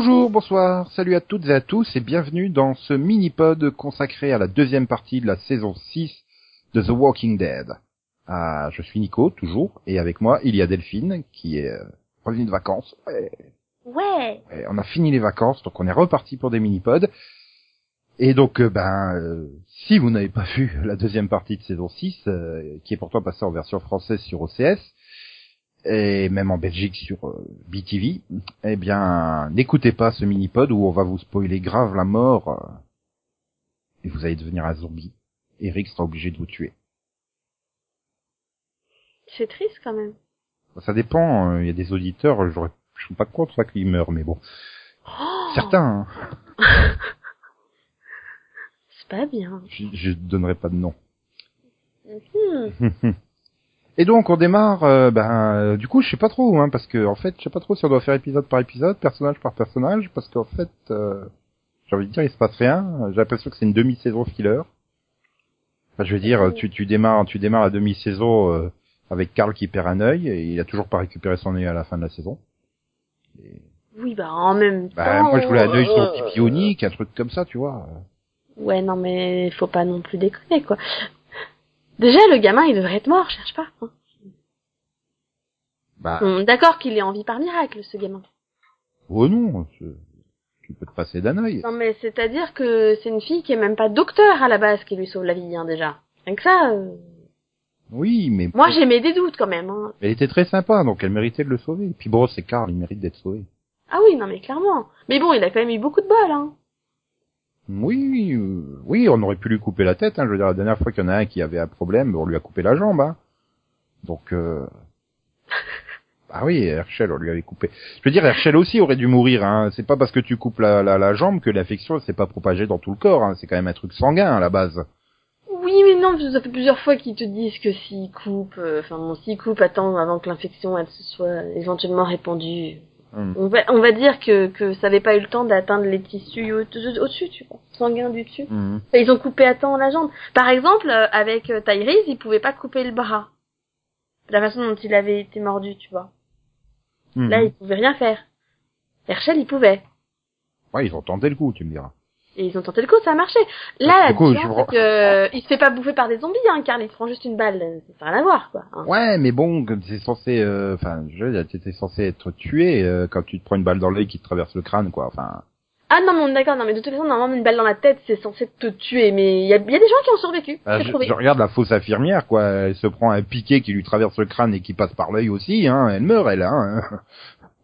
Bonjour, bonsoir, salut à toutes et à tous et bienvenue dans ce mini-pod consacré à la deuxième partie de la saison 6 de The Walking Dead. Ah, je suis Nico, toujours, et avec moi il y a Delphine qui est euh, revenue de vacances. Ouais. Ouais. Et on a fini les vacances, donc on est reparti pour des mini-pods. Et donc, euh, ben, euh, si vous n'avez pas vu la deuxième partie de saison 6, euh, qui est pourtant passée en version française sur OCS, et même en Belgique sur euh, BTV, eh bien, n'écoutez pas ce mini-pod où on va vous spoiler grave la mort, euh, et vous allez devenir un zombie. Eric sera obligé de vous tuer. C'est triste quand même. Ça dépend, euh, il y a des auditeurs, j'aurais, je suis pas contre ça qu'ils meurent, mais bon. Oh, Certains, hein. C'est pas bien. je, je donnerai pas de nom. Hmm. Et donc on démarre, euh, ben euh, du coup je sais pas trop, hein, parce que en fait je sais pas trop si on doit faire épisode par épisode, personnage par personnage, parce qu'en fait euh, j'ai envie de dire il se passe rien. J'ai l'impression que c'est une demi-saison filler. Enfin, je veux dire tu tu démarres tu démarres la demi-saison euh, avec Carl qui perd un œil et il a toujours pas récupéré son œil à la fin de la saison. Et, Oui, bah en même bah, temps. moi je voulais un œil sur le euh, bionique, un truc comme ça, tu vois. Ouais, non mais faut pas non plus déconner quoi. Déjà, le gamin, il devrait être mort, cherche pas. hein. Bah D'accord qu'il est en vie par miracle, ce gamin. oh non, tu peux te passer d'un œil. Non mais c'est-à-dire que c'est une fille qui est même pas docteur à la base qui lui sauve la vie, hein, déjà. Rien que ça, euh, Oui, mais moi j'ai mes des doutes quand même. Hein. Elle était très sympa, donc elle méritait de le sauver. Et puis bon, c'est Carl, il mérite d'être sauvé. Ah oui, non mais clairement. Mais bon, il a quand même eu beaucoup de bol, hein. Oui, euh, oui, on aurait pu lui couper la tête. Hein. Je veux dire, la dernière fois qu'il y en a un qui avait un problème, on lui a coupé la jambe. Hein. Donc, euh... ah oui, Herschel, on lui avait coupé. Je veux dire, Herschel aussi aurait dû mourir. Hein. C'est pas parce que tu coupes la, la, la jambe que l'infection s'est pas propagée dans tout le corps. Hein. C'est quand même un truc sanguin à la base. Oui, mais non, ça fait plusieurs fois qu'ils te disent que s'ils coupent, euh, enfin bon, s'ils coupent, attends, avant que l'infection elle se soit éventuellement répandue. Hum. On va, on va dire que que ça n'avait pas eu le temps d'atteindre les tissus au- au-dessus, tu vois, sanguins du dessus. Et ils ont coupé à temps la jambe. Par exemple, euh, avec euh, Tyrese, ils pouvaient pas couper le bras. La façon dont il avait été mordu, tu vois. Mhm. Là, ils pouvaient rien faire. Herschel, il pouvait. Ouais, ils ont tenté le coup, tu me diras. Et ils ont tenté le coup, ça a marché. Là, la coup, différence, je- c'est que, euh, il se fait pas bouffer par des zombies, hein, car il se prend juste une balle. Ça n'a rien à voir, quoi. hein. Ouais, mais bon, comme c'est censé, euh, enfin, je veux dire, t'étais censé être tué euh, quand tu te prends une balle dans l'œil qui te traverse le crâne, quoi. Enfin, Ah non, mais on est d'accord, non, mais de toute façon, normalement, une balle dans la tête, c'est censé te tuer, mais il y y a des gens qui ont survécu, bah, je, je regarde la fausse infirmière, quoi. Elle se prend un piquet qui lui traverse le crâne et qui passe par l'œil aussi, hein. Elle meurt, elle, hein.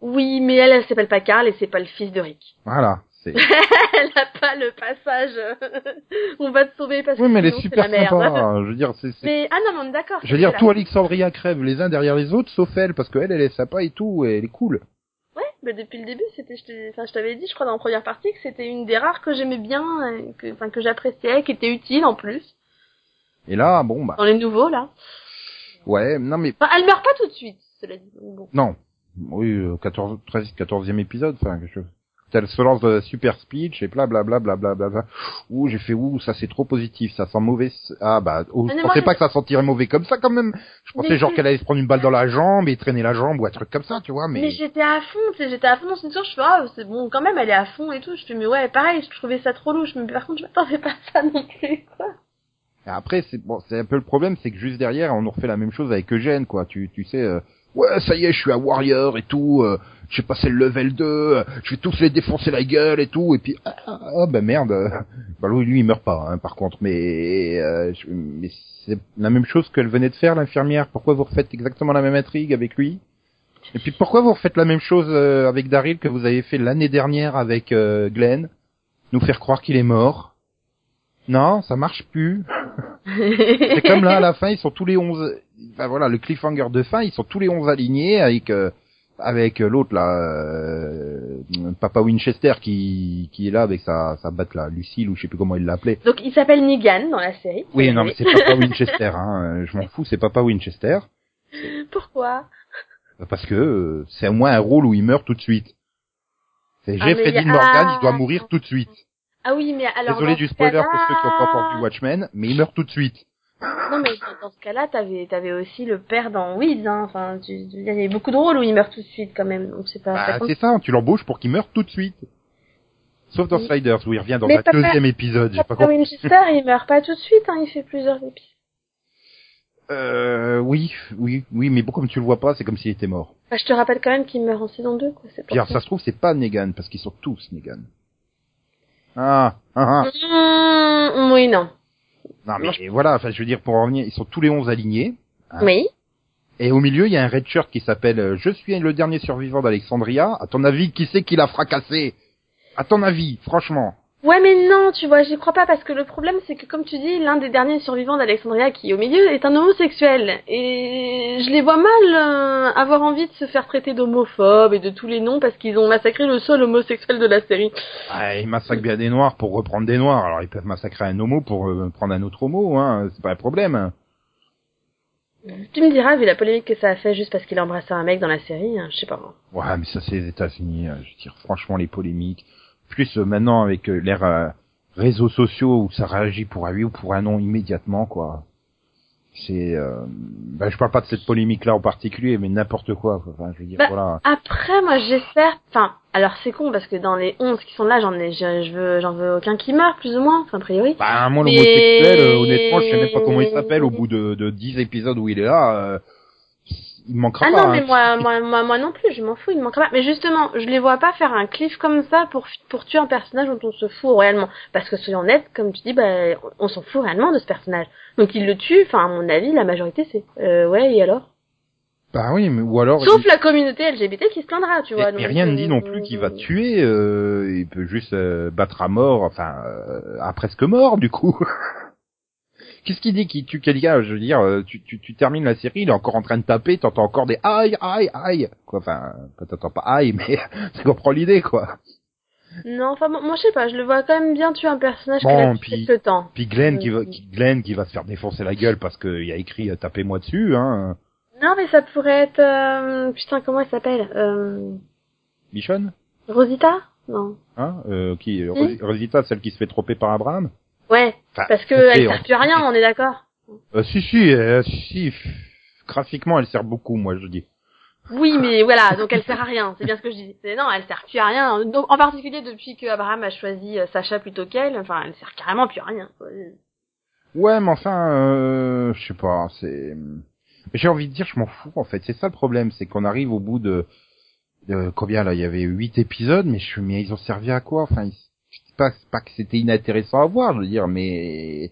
Oui, mais elle, elle s'appelle pas Carl et c'est pas le fils de Rick. Voilà. Elle a pas le passage, on va te sauver parce Oui, que mais elle est super merde. sympa. hein. Je veux dire, c'est. Mais, ah non, mais est d'accord. Je veux dire, tout Alexandria crève les uns derrière les autres, sauf elle, parce qu'elle, elle est sympa et tout, et elle est cool. Ouais, bah depuis le début, c'était, je enfin, je t'avais dit, je crois, dans la première partie, que c'était une des rares que j'aimais bien, euh, que, enfin, que j'appréciais, qui était utile en plus, Et là, bon, bah, dans les nouveaux, là. ouais, non mais, Enfin, elle meurt pas tout de suite, cela dit. Bon. non. Oui, euh, 14, 13, 14e épisode, enfin, quelque chose. Elle se lance de la super speech et bla bla bla bla bla. Ouh, j'ai fait ouh, ça c'est trop positif, ça sent mauvais. Ah bah, oh, Ah, je pensais pas je- que ça sentirait mauvais comme ça quand même. Je pensais Mais genre qu'elle allait se prendre une balle dans la jambe et traîner la jambe ou un truc comme ça, tu vois, mais. Mais, j'étais à fond, tu sais, j'étais à fond dans une histoire, je fais, ah, c'est bon, quand même, elle est à fond et tout. Je fais, mais ouais, pareil, je trouvais ça trop louche, mais par contre, je m'attendais pas à ça non plus, quoi. Et Après, c'est bon, c'est un peu le problème, c'est que juste derrière, on nous refait la même chose avec Eugène, quoi. Tu, tu sais, euh, ouais, ça y est, je suis un warrior et tout. Euh, j'ai passé le level 2, euh, je vais tous les défoncer la gueule et tout. Et puis, ah, ah bah merde. Bah lui, lui, il meurt pas, hein, par contre. Mais, euh, je- mais c'est la même chose qu'elle venait de faire, l'infirmière. Pourquoi vous refaites exactement la même intrigue avec lui? Et puis, pourquoi vous refaites la même chose euh, avec Daryl que vous avez fait l'année dernière avec euh, Glenn? Nous faire croire qu'il est mort Non, ça marche plus. C'est comme là, à la fin, ils sont tous les 11... Enfin voilà, le cliffhanger de fin, ils sont tous les 11 alignés avec euh, avec euh, l'autre là, euh, Papa Winchester qui qui est là avec sa sa batte là, Lucille ou je sais plus comment il l'appelait. Donc, il s'appelle Negan dans la série. Oui, non, mais c'est Papa Winchester, hein. euh, Je m'en fous, c'est Papa Winchester. Pourquoi? Parce que euh, c'est au moins un rôle où il meurt tout de suite. C'est Ah, a- Morgan, ah. il doit mourir tout de suite. Ah oui, mais alors. Désolé du spoiler pour ceux qui ont pas encore vu Watchmen, mais il meurt tout de suite. Non, mais dans ce cas-là, t'avais, t'avais aussi le père dans Weeds, hein. Enfin, tu, il y avait beaucoup de rôles où il meurt tout de suite, quand même. Donc c'est pas. Bah, c'est ça, tu l'embauches pour qu'il meure tout de suite. Sauf dans Oui. Sliders, où il revient dans Mais un papa- deuxième épisode, j'ai pas compris. Winchester, il meurt pas tout de suite, hein. Il fait plusieurs épisodes. Euh, oui, oui, oui, mais bon, comme tu le vois pas, c'est comme s'il était mort. Enfin, je te rappelle quand même qu'il meurt en saison 2, quoi. C'est ça se trouve, c'est pas Negan, parce qu'ils sont tous Negan. Ah, ah, ah. Mmh, oui, non. Non, mais voilà, enfin, je veux dire, pour en revenir, ils sont tous les 11 alignés. Ah. Oui. Et au milieu, il y a un red shirt qui s'appelle euh, Je suis le dernier survivant d'Alexandria. À ton avis, qui c'est qui l'a fracassé? À ton avis, franchement. Ouais, mais non, tu vois, j'y crois pas parce que le problème, c'est que comme tu dis, l'un des derniers survivants d'Alexandria qui est au milieu est un homosexuel. Et je les vois mal euh, avoir envie de se faire traiter d'homophobes et de tous les noms parce qu'ils ont massacré le seul homosexuel de la série. Ah, ils massacrent bien des noirs pour reprendre des noirs. Alors, ils peuvent massacrer un homo pour euh, prendre un autre homo, hein. C'est pas un problème. Tu me diras, vu la polémique que ça a fait juste parce qu'il a embrassé un mec dans la série, hein, je sais pas moi. Ouais, mais ça, c'est les États-Unis. euh, Je veux dire, franchement, les polémiques. Plus euh, maintenant, avec euh, l'ère euh, réseaux sociaux où ça réagit pour un oui ou pour un non immédiatement, quoi. C'est, euh, bah, je parle pas de cette polémique-là en particulier, mais n'importe quoi. Enfin, je veux dire, Bah, voilà. Après, moi, j'espère. Enfin, alors c'est con parce que dans les 11 qui sont là, j'en ai, je, je veux, j'en veux aucun qui meurt, plus ou moins, enfin, a priori. Bah, moi, Mais- l'homosexuel, euh, honnêtement, je sais même pas comment il s'appelle au bout de, de 10 épisodes où il est là. euh, il manquera Ah pas. non, mais hein. moi, moi, moi, moi non plus, je m'en fous, il manquera pas. Mais justement, je les vois pas faire un cliff comme ça pour, pour tuer un personnage dont on se fout réellement. Parce que soyons honnêtes, comme tu dis, bah, on, s'en fout réellement de ce personnage. Donc il le tue, enfin, à mon avis, la majorité c'est, euh, ouais, et alors? Bah oui, mais ou alors. Sauf il- la communauté LGBT qui se plaindra, tu vois. Et, et donc, rien ne dit non euh, plus qu'il va tuer, euh, il peut juste euh, battre à mort, enfin euh, à presque mort du coup. Qu'est-ce qu'il dit qu'il tue quelqu'un Je veux dire, euh, tu, tu, tu termines la série, il est encore en train de taper, t'entends encore des aïe aïe aïe, quoi. Enfin, t'entends pas aïe, mais tu comprends l'idée, quoi. Non, enfin, moi, moi, je sais pas, je le vois quand même bien tuer un personnage Bon, qui a le temps. Puis Glenn qui va, Euh, qui, Glenn qui va se faire défoncer la gueule parce qu'il y a écrit euh, tapez-moi dessus, hein. Non, mais ça pourrait être, euh, putain, comment elle s'appelle? Euh, Michonne, Rosita? Non. hein, euh, qui, Rosi- Rosita, celle qui se fait tromper par Abraham? Ouais, Enfin, parce que elle sert plus à rien, on est d'accord. Euh, si si, euh, si, graphiquement elle sert beaucoup, moi je dis. Oui, mais voilà, donc elle sert à rien, c'est bien ce que je dis. Non, elle sert plus à rien. Donc, en particulier depuis que Abraham a choisi euh, Sacha plutôt qu'elle, enfin, elle sert carrément plus à rien. Ouais, mais enfin, euh, je sais pas, c'est. J'ai envie de dire, je m'en fous en fait. C'est ça le problème, c'est qu'on arrive au bout de, de combien là Il y avait huit épisodes, mais je mais ils ont servi à quoi Enfin, ils- pas, pas que c'était inintéressant à voir, je veux dire, mais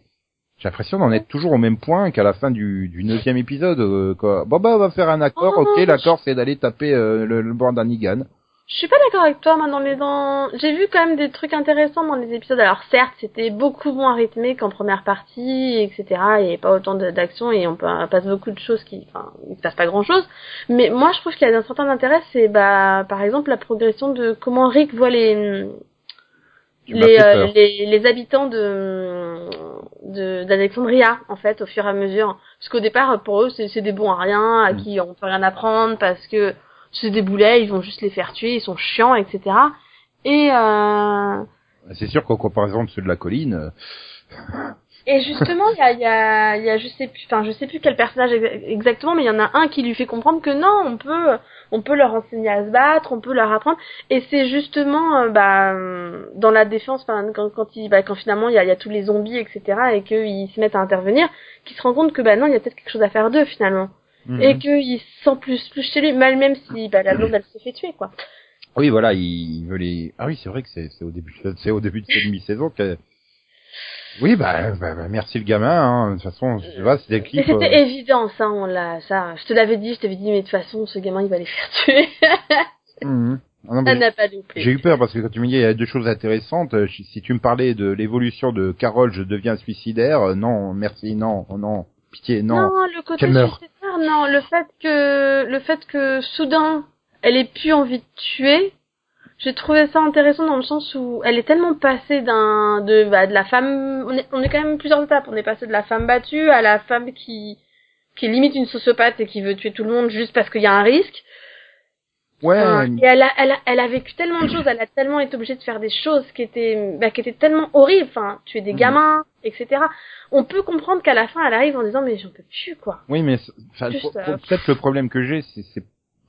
j'ai l'impression d'en être toujours au même point qu'à la fin du, du neuvième épisode. euh, quoi. Bon bah, on va faire un accord. Oh, ok, l'accord c'est d'aller taper euh, le, le bord d'Anigan. Je suis pas d'accord avec toi, moi, dans les dans... J'ai vu quand même des trucs intéressants dans les épisodes. Alors, certes, c'était beaucoup moins rythmé qu'en première partie, etc. Avait pas autant d'action et on pa- passe beaucoup de choses qui... Enfin, il se passe pas grand-chose. Mais moi, je trouve qu'il y a un certain intérêt, c'est, bah, par exemple, la progression de comment Rick voit les... Les, euh, les, les habitants de de- d'Alexandria en fait au fur et à mesure parce qu'au départ pour eux c'est des bons à rien à Mm. qui on peut rien apprendre parce que c'est des boulets, ils vont juste les faire tuer, ils sont chiants, etc. Et euh, C'est sûr qu'en comparaison de ceux de la colline, euh, et justement, il y a, il y a, y a, je sais plus, enfin, je sais plus quel personnage ex- exactement, mais il y en a un qui lui fait comprendre que non, on peut, on peut leur enseigner à se battre, on peut leur apprendre. Et c'est justement, euh, bah, dans la défense, quand, quand il, bah, quand finalement il y a, il y a tous les zombies, etc., et qu'ils se mettent à intervenir, qu'ils se rendent compte que bah non, il y a peut-être quelque chose à faire d'eux finalement, mhm. et qu'il se sent plus, plus chez lui, mal même si bah, la blonde elle se fait tuer, quoi. Oui, voilà, il veut les. Ah oui, c'est vrai que c'est au début, c'est au début de cette demi-saison que. Oui, bah, bah, bah, merci le gamin. Hein. De toute façon, je sais pas, c'était le Mais clip. c'était euh, évident, ça, on l'a, ça. Je te l'avais dit, je t'avais dit, mais de toute façon, ce gamin, il va les faire tuer. mhm. Ah non, ça n'a pas loupé. J'ai eu peur parce que quand tu me dis il y a deux choses intéressantes, euh, si tu me parlais de l'évolution de Carole, je deviens suicidaire, euh, non, merci, non, non, pitié, non. le côté suicidaire, non, le fait que, le fait que soudain, elle ait plus envie de tuer, j'ai trouvé ça intéressant dans le sens où elle est tellement passée d'un, de, bah, de la femme, on est, on est quand même plusieurs étapes, on est passé de la femme battue à la femme qui, qui est limite une sociopathe et qui veut tuer tout le monde juste parce qu'il y a un risque. Ouais. Enfin, et elle a, elle, a, elle a vécu tellement de choses, elle a tellement été obligée de faire des choses qui étaient, bah, qui étaient tellement horribles. Enfin, tuer des Mhm. gamins, etc. On peut comprendre qu'à la fin, elle arrive en disant mais j'en peux plus quoi. Oui, mais enfin, euh, peut-être le problème que j'ai, c'est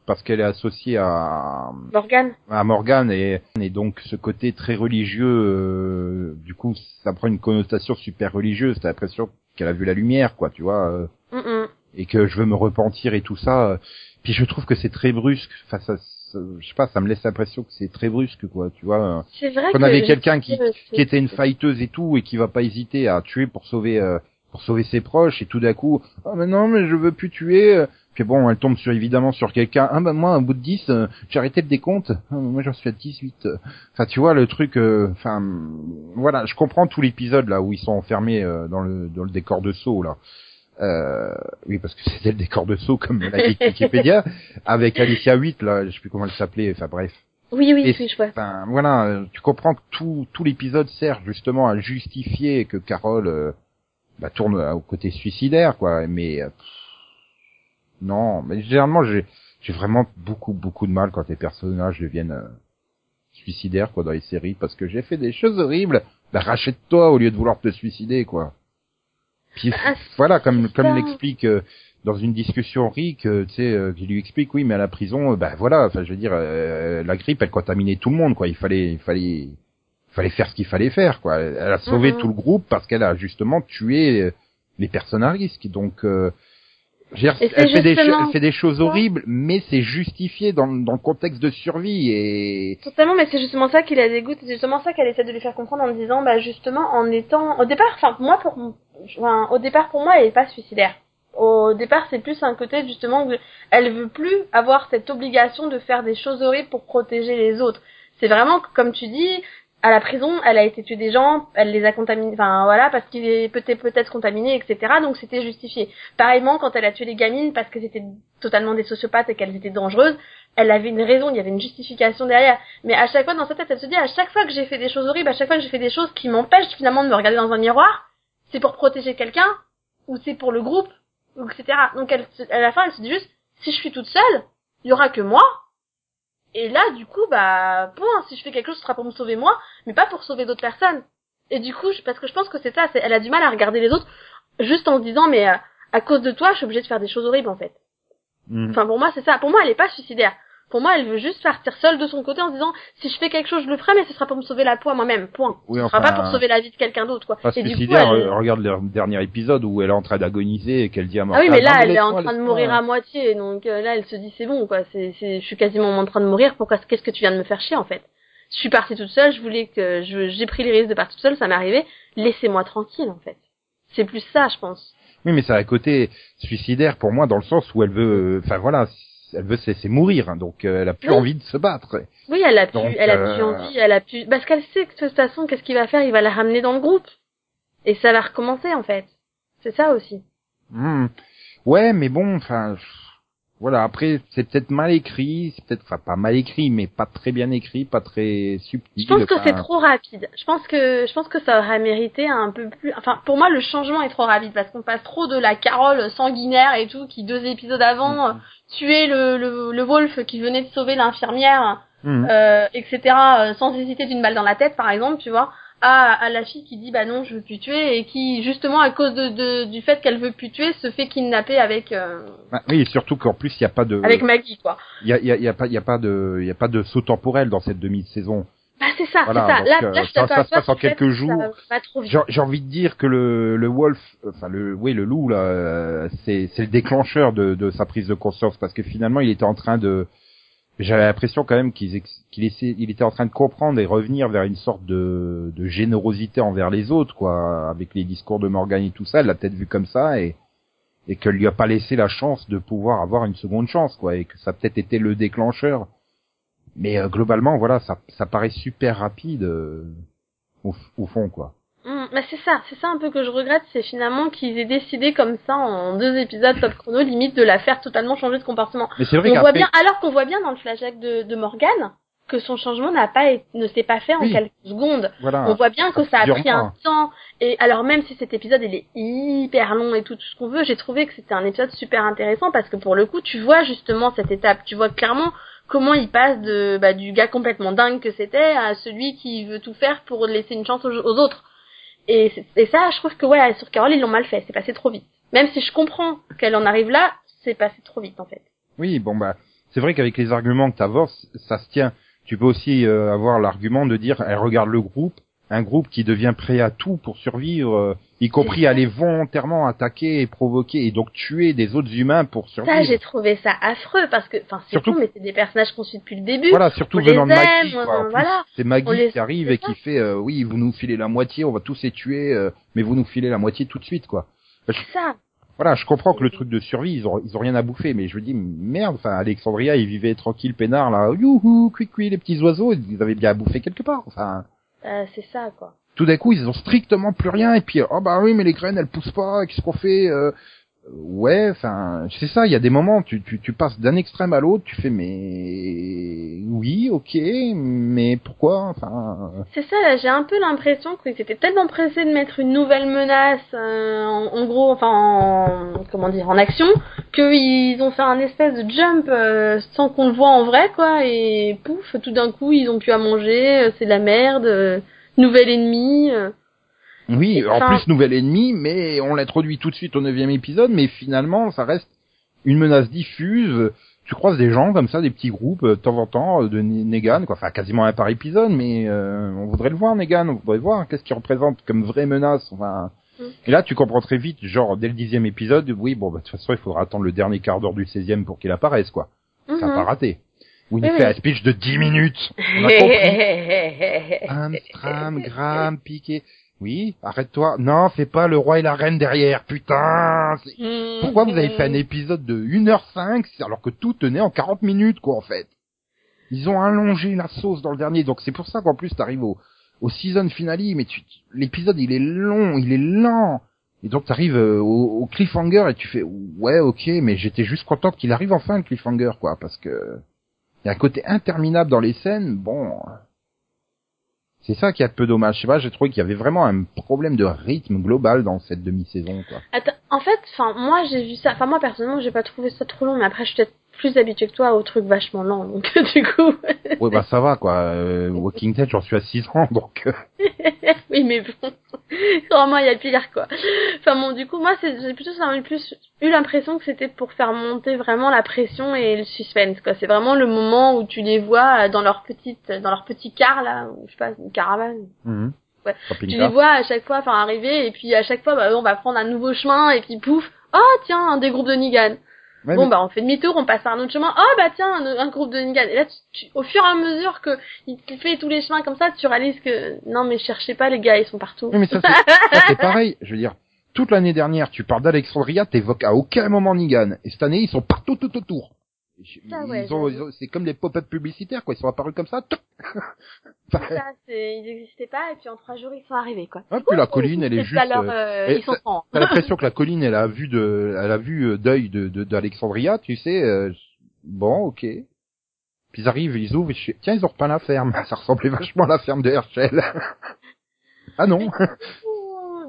parce qu'elle est associée à Morgane. à Morgane et, et donc ce côté très religieux, euh, du coup, ça prend une connotation super religieuse. T'as l'impression qu'elle a vu la lumière, quoi, tu vois, euh, Mm, mm. et que je veux me repentir et tout ça. euh. Puis je trouve que c'est très brusque. Enfin, ça, ça- je sais pas, ça me laisse l'impression que c'est très brusque, quoi, tu vois. euh. C'est vrai Qu'on avait quelqu'un qui, qui était une fighteuse et tout, et qui va pas hésiter à tuer pour sauver euh, pour sauver ses proches, et tout d'un coup, ah mais non, mais je veux plus tuer. Puis bon, elle tombe sur évidemment sur quelqu'un. Ah bah moi, au bout de 10, euh, j'ai arrêté le décompte. Ah, moi, j'en suis à 18. Enfin, tu vois le truc. euh, Enfin, voilà, je comprends tout l'épisode là où ils sont enfermés euh, dans le dans le décor de saut là. Euh, oui, parce que c'était le décor de saut comme l'a dit Wikipédia, avec Alicia 8 là, je sais plus comment elle s'appelait. Enfin bref. Oui, oui, Et oui, je vois. Voilà, euh, tu comprends que tout, tout l'épisode sert justement à justifier que Carole euh, bah, tourne euh, au côté suicidaire, quoi. Mais euh, non, mais généralement j'ai j'ai vraiment beaucoup beaucoup de mal quand les personnages deviennent euh, suicidaires, quoi, dans les séries, parce que j'ai fait des choses horribles. Bah rachète-toi au lieu de vouloir te suicider, quoi. Puis Ah, voilà, comme comme l'explique euh, dans une discussion Rick, euh, tu sais, euh, qui lui explique, oui, mais à la prison, euh, bah voilà, enfin, je veux dire, euh, la grippe, elle contaminait tout le monde, quoi. Il fallait, il fallait, fallait faire ce qu'il fallait faire, quoi. Elle a sauvé Mhm. tout le groupe parce qu'elle a justement tué euh, les personnes à risque. Donc, euh, dire, elle, fait des, elle fait des choses ça. horribles, mais c'est justifié dans, dans le contexte de survie et Totalement, mais c'est justement ça qui la dégoûte, c'est justement ça qu'elle essaie de lui faire comprendre en disant, bah justement, en étant, au départ, enfin moi pour, enfin, au départ pour moi elle est pas suicidaire. Au départ c'est plus un côté justement que elle veut plus avoir cette obligation de faire des choses horribles pour protéger les autres. C'est vraiment comme tu dis, à la prison, elle a été tuer des gens, elle les a contaminés, enfin voilà, parce qu'il est peut-être peut-être contaminé, etc. Donc c'était justifié. Pareillement quand elle a tué les gamines parce que c'était totalement des sociopathes et qu'elles étaient dangereuses, elle avait une raison, il y avait une justification derrière. Mais à chaque fois dans sa tête, elle se dit à chaque fois que j'ai fait des choses horribles, à chaque fois que j'ai fait des choses qui m'empêchent finalement de me regarder dans un miroir, c'est pour protéger quelqu'un ou c'est pour le groupe, ou etc. Donc elle, à la fin, elle se dit juste si je suis toute seule, il y aura que moi. Et là, du coup, bah, point. Si je fais quelque chose, ce sera pour me sauver moi, mais pas pour sauver d'autres personnes. Et du coup, je- parce que je pense que c'est ça, elle a du mal à regarder les autres, juste en se disant, mais euh, à cause de toi, je suis obligée de faire des choses horribles, en fait. Mm. Enfin, pour moi, c'est ça. Pour moi, elle est pas suicidaire. Pour moi, elle veut juste partir seule de son côté en se disant, si je fais quelque chose, je le ferai, mais ce sera pour me sauver la peau à moi-même. Point. Oui, ce sera enfin, pas pour sauver la vie de quelqu'un d'autre, quoi. pas Et du coup, suicidaire. elle- euh, Regarde le dernier épisode où elle est en train d'agoniser et qu'elle dit à Ah Morgane, oui, mais là, Non, elle est en train de mourir à moitié, donc euh, là, elle se dit c'est bon, quoi. C'est, c'est, je suis quasiment en train de mourir. Pourquoi Qu'est-ce que tu viens de me faire chier, en fait? Je suis partie toute seule. Je voulais que je, j'ai pris les risques de partir toute seule. Ça m'est arrivé. Laissez-moi tranquille, en fait. C'est plus ça, je pense. Oui, mais c'est un côté suicidaire pour moi dans le sens où elle veut, euh, enfin voilà, elle veut c'est mourir, hein, donc euh, elle a plus Oui. envie de se battre. Oui, elle a Donc, elle a euh, pu envie, elle a pu, parce qu'elle sait que de toute façon, qu'est-ce qu'il va faire? Il va la ramener dans le groupe, et ça va recommencer, en fait. C'est ça aussi. Hmm. Ouais, mais bon, enfin, voilà. Après, c'est peut-être mal écrit, c'est peut-être, enfin pas mal écrit, mais pas très bien écrit, pas très subtil. Je pense que c'est trop rapide. Je pense que je pense que ça aurait mérité un peu plus. Enfin, pour moi, le changement est trop rapide parce qu'on passe trop de la Carole sanguinaire et tout qui deux épisodes avant euh, tuait le, le le Wolf qui venait de sauver l'infirmière, hmm. euh, etc. euh, sans hésiter d'une balle dans la tête, par exemple, tu vois. À, à la fille qui dit bah non je veux plus tuer et qui justement à cause de, de du fait qu'elle veut plus tuer se fait kidnapper avec euh, Ah, oui, et surtout qu'en plus il y a pas de, avec Maggie quoi. il y a, il y a, y a pas, il y a pas de, il y a pas de saut temporel dans cette demi-saison. Bah c'est ça, Voilà, c'est ça. Là, euh, là je ça- ça se passe en quelques que jours. J'ai envie de dire que le, le wolf, enfin le, oui le loup là, euh, c'est c'est le déclencheur de, de sa prise de conscience parce que finalement il était en train de, j'avais l'impression quand même qu'il essaie- il était en train de comprendre et revenir vers une sorte de, de générosité envers les autres quoi, avec les discours de Morgan et tout ça, elle l'a peut-être vu comme ça et et qu'elle lui a pas laissé la chance de pouvoir avoir une seconde chance quoi et que ça peut-être été le déclencheur. Mais euh, globalement voilà, ça ça paraît super rapide euh, au, au fond quoi. Mm, mais c'est ça, c'est ça un peu que je regrette, c'est finalement qu'ils aient décidé comme ça en deux épisodes top chrono, limite de la faire totalement changer de comportement. Mais c'est vrai On voit bien, alors qu'on voit bien dans le flashback de, de Morgane que son changement n'a pas ne s'est pas fait en Oui. quelques secondes. voilà. On voit bien que ça a pris un temps. Et alors même si cet épisode il est hyper long et tout, tout ce qu'on veut, j'ai trouvé que c'était un épisode super intéressant parce que pour le coup tu vois justement cette étape, tu vois clairement comment il passe de bah, du gars complètement dingue que c'était à celui qui veut tout faire pour laisser une chance aux, aux autres. Et, et ça, je trouve que ouais, sur Carole, ils l'ont mal fait. C'est passé trop vite. Même si je comprends qu'elle en arrive là, c'est passé trop vite en fait. Oui, bon bah, c'est vrai qu'avec les arguments que t'avances, ça se tient. Tu peux aussi euh, avoir l'argument de dire, elle regarde le groupe, un groupe qui devient prêt à tout pour survivre, euh, y compris aller volontairement attaquer et provoquer et donc tuer des autres humains pour survivre. Ça, j'ai trouvé ça affreux parce que, enfin, c'est Surtout- con, mais c'est des personnages qu'on suit depuis le début. Voilà, surtout on les venant de Maggie. quoi. Voilà. C'est Maggie les- qui arrive et qui fait, euh, oui, vous nous filez la moitié, on va tous les tuer, euh, mais vous nous filez la moitié tout de suite, quoi. C'est ça. Voilà, je comprends que le truc de survie, ils ont, ils ont rien à bouffer, mais je me dis, merde, enfin, Alexandria, ils vivaient tranquille, peinard, là, youhou, cui cui, les petits oiseaux, ils avaient bien à bouffer quelque part, enfin. Euh, c'est ça, quoi. Tout d'un coup, ils ont strictement plus rien, et puis, oh bah oui, mais les graines, elles poussent pas, qu'est-ce qu'on fait, euh, Ouais, enfin, c'est ça, il y a des moments, tu, passes d'un extrême à l'autre, tu fais, mais, oui, ok, mais pourquoi, enfin, C'est ça, j'ai un peu l'impression qu'ils étaient tellement pressés de mettre une nouvelle menace, euh, en, gros, enfin, en, comment dire, en action, qu'ils ont fait un espèce de jump euh, sans qu'on le voit en vrai, quoi, et pouf, tout d'un coup, ils ont pu à manger, euh, c'est de la merde, euh, nouvel ennemi. Oui, en plus nouvel ennemi, mais on l'introduit tout de suite au neuvième épisode, mais finalement ça reste une menace diffuse. Tu croises des gens comme ça, des petits groupes de temps en temps de Negan, quoi. Enfin quasiment un par épisode, mais euh, on voudrait le voir Negan, on voudrait voir qu'est-ce qu'il représente comme vraie menace. Enfin, Mm. et là tu comprends très vite, genre dès le dixième épisode, oui bon bah de toute façon il faudra attendre le dernier quart d'heure du seizième pour qu'il apparaisse quoi. Ça n'a Mhm. pas raté. Où il Oui, fait oui. un speech de 10 minutes. On a compris. Amstram, Graham, Piqué. Oui, arrête-toi. Non, c'est pas le roi et la reine derrière, putain. Mhm. Pourquoi vous avez fait un épisode de 1h05 alors que tout tenait en 40 minutes, quoi, en fait? Ils ont allongé la sauce dans le dernier, donc c'est pour ça qu'en plus t'arrives au, au season finale, mais tu, l'épisode il est long, il est lent. Et donc t'arrives euh, au, au cliffhanger et tu fais ouais ok mais j'étais juste contente qu'il arrive enfin le cliffhanger quoi parce que il y a un côté interminable dans les scènes bon c'est ça qui est un peu dommage. Je sais pas j'ai trouvé qu'il y avait vraiment un problème de rythme global dans cette demi-saison quoi. En fait, enfin, moi j'ai vu ça, enfin moi personnellement j'ai pas trouvé ça trop long, mais après je suis peut-être plus habituée que toi aux trucs vachement lents, donc du coup, ouais bah ça va quoi euh, Walking Dead j'en suis à 6 ans donc euh, oui mais bon, vraiment il y a pire quoi. Enfin bon, du coup moi c'est- j'ai plutôt ça plus eu l'impression que c'était pour faire monter vraiment la pression et le suspense quoi. C'est vraiment le moment où tu les vois dans leur petite, dans leur petit car là, ou je sais pas, une caravane. mhm. Ouais. Tu les vois à chaque fois, enfin arriver et puis à chaque fois bah, on va prendre un nouveau chemin et puis pouf, oh tiens un des groupes de Nigan. Ouais, bon mais- bah on fait demi-tour, on passe par un autre chemin. Oh bah tiens, un, un groupe de Nigan. Et là, tu, tu- au fur et à mesure que il te fait tous les chemins comme ça, tu réalises que non mais cherchez pas les gars, ils sont partout. Mais ça, c'est, ça, c'est pareil. Je veux dire, toute l'année dernière, tu parles d'Alexandria, t'évoques à aucun moment Nigan. Et cette année, ils sont partout tout autour. Ils Ah ouais, c'est comme les pop-up publicitaires, quoi. Ils sont apparus comme ça. Ça, c'est, ils n'existaient pas et puis en trois jours ils sont arrivés quoi. Hop, puis la colline, elle est juste. alors, euh, euh, ils sont. T'as l'impression que la colline, elle a vu de, elle a vu euh, d'œil de, de, d'Alexandria, tu sais. euh, bon, ok. Puis ils arrivent, ils ouvrent, et je tiens, ils ont repeint la ferme. Ça ressemblait vachement à la ferme de Herschel. ah non.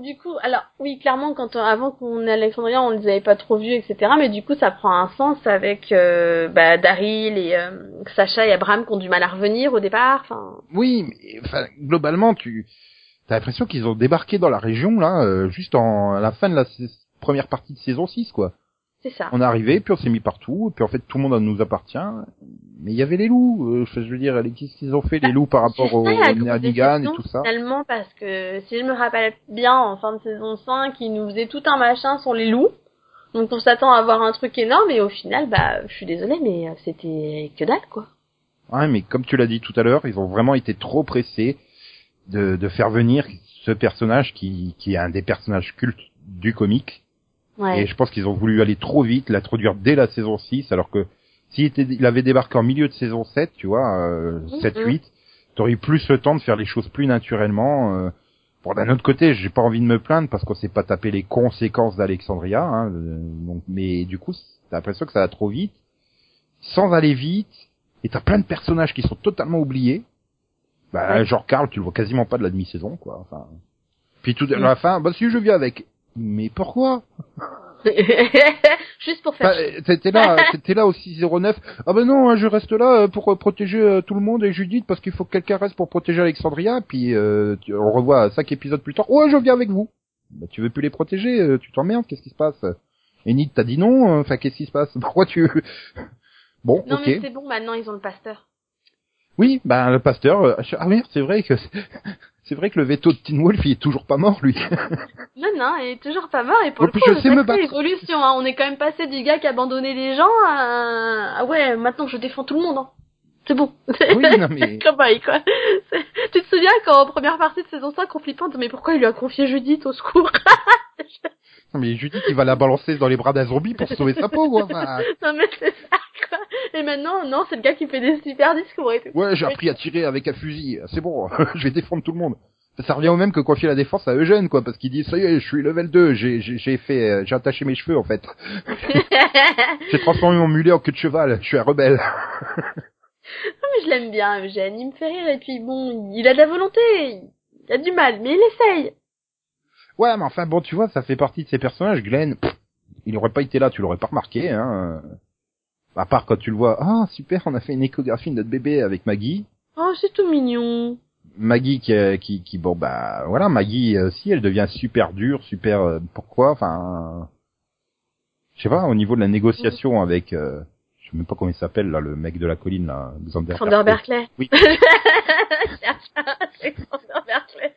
Du coup, alors oui, clairement, quand avant qu'on ait Alexandria, on les avait pas trop vus, etc. Mais du coup, ça prend un sens avec euh, bah, Daryl et euh, Sacha et Abraham qui ont du mal à revenir au départ. Oui, mais globalement, tu as l'impression qu'ils ont débarqué dans la région là, euh, juste en à la fin de la première partie de saison 6, quoi. C'est ça. On est arrivé, puis on s'est mis partout, et puis en fait tout le monde nous appartient. Mais il y avait les loups, euh, je veux dire, qu'est-ce qu'ils ont fait les loups par rapport au Negan et tout ça Finalement, parce que si je me rappelle bien, en fin de saison 5, ils nous faisaient tout un machin sur les loups. Donc on s'attend à avoir un truc énorme et au final, bah, je suis désolée, mais euh, c'était que dalle, quoi. Ouais, mais comme tu l'as dit tout à l'heure, ils ont vraiment été trop pressés de, de faire venir ce personnage qui, qui est un des personnages cultes du comic. Ouais. Et je pense qu'ils ont voulu aller trop vite, l'introduire dès la saison 6, alors que s'il était, il avait débarqué en milieu de saison 7, tu vois, euh, Mhm. 7-8, t'aurais eu plus le temps de faire les choses plus naturellement. Euh. Bon, d'un autre côté, j'ai pas envie de me plaindre parce qu'on s'est pas tapé les conséquences d'Alexandria, hein, euh, donc, mais du coup, t'as l'impression que ça va trop vite, sans aller vite, et t'as plein de personnages qui sont totalement oubliés. Bah, Ouais. genre Karl, tu le vois quasiment pas de la demi-saison, quoi. Enfin. Puis tout à la fin, bah si je viens avec. Mais pourquoi juste pour faire. Bah, t'étais là, t'étais là au 609. Ah ben non, hein, je reste là euh, pour euh, protéger euh, tout le monde et Judith parce qu'il faut que quelqu'un reste pour protéger Alexandria. Puis euh, on revoit cinq épisodes plus tard. Ouais, je viens avec vous. Bah, tu veux plus les protéger Tu t'emmerdes Qu'est-ce qui se passe? Enid t'a dit non. euh, Enfin, qu'est-ce qui se passe? Pourquoi tu Bon, non mais c'est bon, maintenant ils ont le pasteur. Oui, bah le pasteur. ah merde, c'est vrai que c'est vrai que le veto de Teen Wolf, il est toujours pas mort lui. Non, non, il est toujours pas mort et pour le coup, je sais me sacrée battre. évolution. Hein. On est quand même passé du gars qui abandonnait les gens à ah ouais, maintenant je défends tout le monde. Hein. C'est bon. Oui, non mais quoi. Tu te souviens quand en première partie de saison 5, on flippant, mais pourquoi il lui a confié Judith au secours? Non, mais Judith, il va la balancer dans les bras d'un zombie pour sauver sa peau, quoi. Enfin, Non mais c'est ça, quoi. Et maintenant, non, c'est le gars qui fait des super discours et tout. Ouais, j'ai appris à tirer avec un fusil. C'est bon, je vais défendre tout le monde. Ça revient au même que confier la défense à Eugène, quoi, parce qu'il dit, ça y est, je suis level 2, j'ai, j'ai, j'ai fait, euh, j'ai attaché mes cheveux, en fait. J'ai transformé mon mulet en queue de cheval, je suis un rebelle. Mais je l'aime bien, Eugène. Il me fait rire et puis bon, il a de la volonté. Il a du mal, mais il essaye. Ouais, mais enfin, bon, tu vois, ça fait partie de ces personnages. Glenn, pff, il aurait pas été là, tu l'aurais pas remarqué, hein. À part quand tu le vois, ah, super, on a fait une échographie de notre bébé avec Maggie. Oh, c'est tout mignon. Maggie qui, euh, qui, qui, bon, bah, voilà, Maggie aussi, elle devient super dure, super, euh, pourquoi, enfin, je sais pas, au niveau de la négociation avec, euh, sais même pas comment il s'appelle, là, le mec de la colline, là, Xander Sander Berkeley. Oui. C'est Sander Berkeley.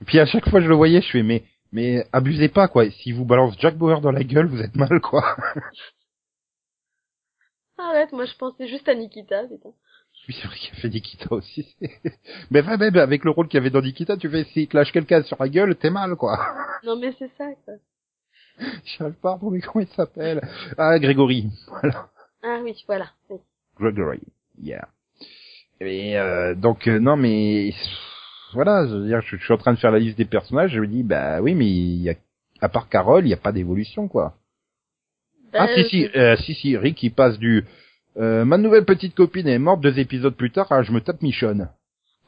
Et Puis à chaque fois je le voyais, je fais, mais, mais abusez pas, quoi, si vous balance Jack Bauer dans la gueule, vous êtes mal, quoi. Arrête, moi je pensais juste à Nikita, putain. Oui, c'est vrai qu'il a fait Nikita aussi. mais enfin, même avec le rôle qu'il y avait dans Nikita, tu fais, s'il te lâche quelqu'un sur la gueule, t'es mal, quoi. Non mais c'est ça, quoi. Je sais pas, mais comment il s'appelle Ah, Grégory. Voilà. Ah oui, voilà. Oui. Gregory. Yeah. Et euh, donc euh, non mais voilà, je veux dire, je, je suis en train de faire la liste des personnages, je me dis bah oui mais il y a à part Carole, il y a pas d'évolution quoi. Bah, ah si si euh, si si Rick il passe du euh, ma nouvelle petite copine est morte deux épisodes plus tard, ah, je me tape Michonne.